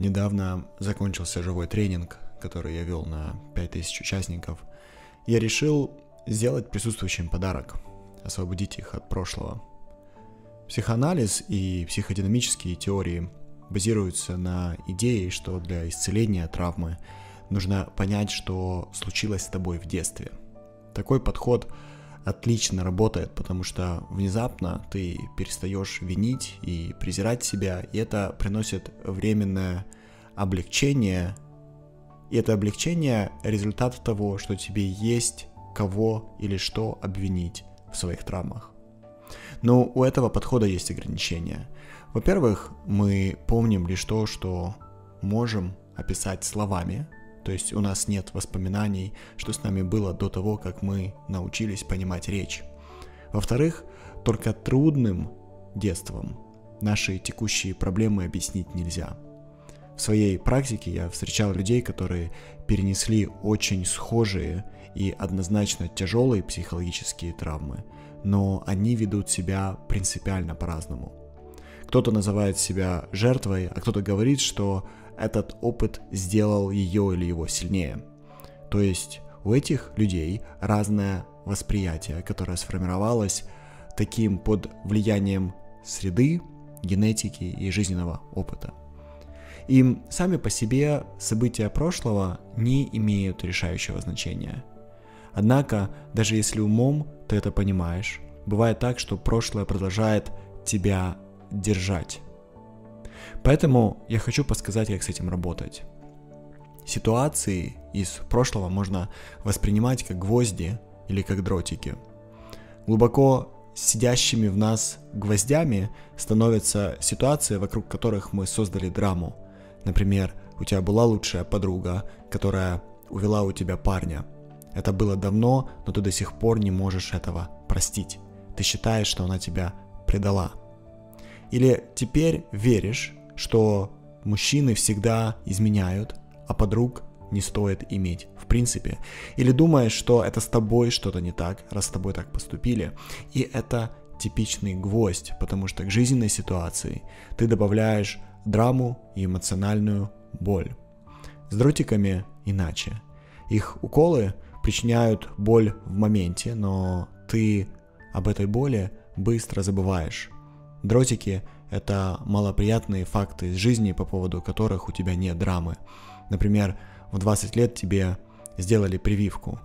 недавно закончился живой тренинг, который я вел на 5000 участников. Я решил сделать присутствующим подарок, освободить их от прошлого. Психоанализ и психодинамические теории базируются на идее, что для исцеления травмы нужно понять, что случилось с тобой в детстве. Такой подход отлично работает, потому что внезапно ты перестаешь винить и презирать себя, и это приносит временное облегчение. И это облегчение результат того, что тебе есть кого или что обвинить в своих травмах. Но у этого подхода есть ограничения. Во-первых, мы помним лишь то, что можем описать словами, то есть у нас нет воспоминаний, что с нами было до того, как мы научились понимать речь. Во-вторых, только трудным детством наши текущие проблемы объяснить нельзя. В своей практике я встречал людей, которые перенесли очень схожие и однозначно тяжелые психологические травмы, но они ведут себя принципиально по-разному. Кто-то называет себя жертвой, а кто-то говорит, что этот опыт сделал ее или его сильнее. То есть у этих людей разное восприятие, которое сформировалось таким под влиянием среды, генетики и жизненного опыта. И сами по себе события прошлого не имеют решающего значения. Однако, даже если умом ты это понимаешь, бывает так, что прошлое продолжает тебя держать. Поэтому я хочу подсказать, как с этим работать. Ситуации из прошлого можно воспринимать как гвозди или как дротики. Глубоко сидящими в нас гвоздями становятся ситуации, вокруг которых мы создали драму. Например, у тебя была лучшая подруга, которая увела у тебя парня. Это было давно, но ты до сих пор не можешь этого простить. Ты считаешь, что она тебя предала. Или теперь веришь, что мужчины всегда изменяют, а подруг не стоит иметь в принципе. Или думаешь, что это с тобой что-то не так, раз с тобой так поступили. И это типичный гвоздь, потому что к жизненной ситуации ты добавляешь драму и эмоциональную боль. С дротиками иначе. Их уколы причиняют боль в моменте, но ты об этой боли быстро забываешь. Дротики — это малоприятные факты из жизни, по поводу которых у тебя нет драмы. Например, в 20 лет тебе сделали прививку.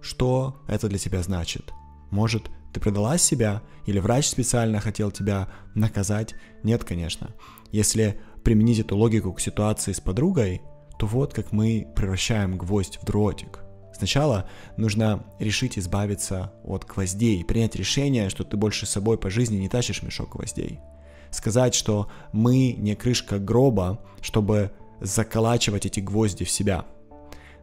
Что это для тебя значит? Может, ты предала себя или врач специально хотел тебя наказать? Нет, конечно. Если применить эту логику к ситуации с подругой, то вот как мы превращаем гвоздь в дротик. Сначала нужно решить избавиться от гвоздей, принять решение, что ты больше с собой по жизни не тащишь мешок гвоздей. Сказать, что мы не крышка гроба, чтобы заколачивать эти гвозди в себя.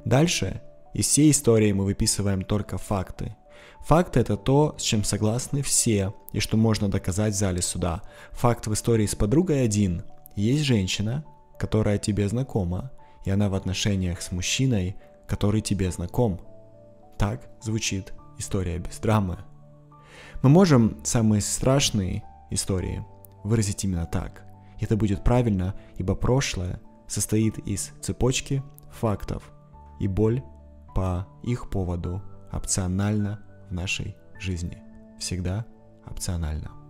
Дальше из всей истории мы выписываем только факты. Факты это то, с чем согласны все, и что можно доказать в зале суда. Факт в истории с подругой один. Есть женщина, которая тебе знакома, и она в отношениях с мужчиной, который тебе знаком. Так звучит история без драмы. Мы можем самые страшные истории выразить именно так. Это будет правильно, ибо прошлое состоит из цепочки фактов, и боль по их поводу опциональна в нашей жизни. Всегда опционально.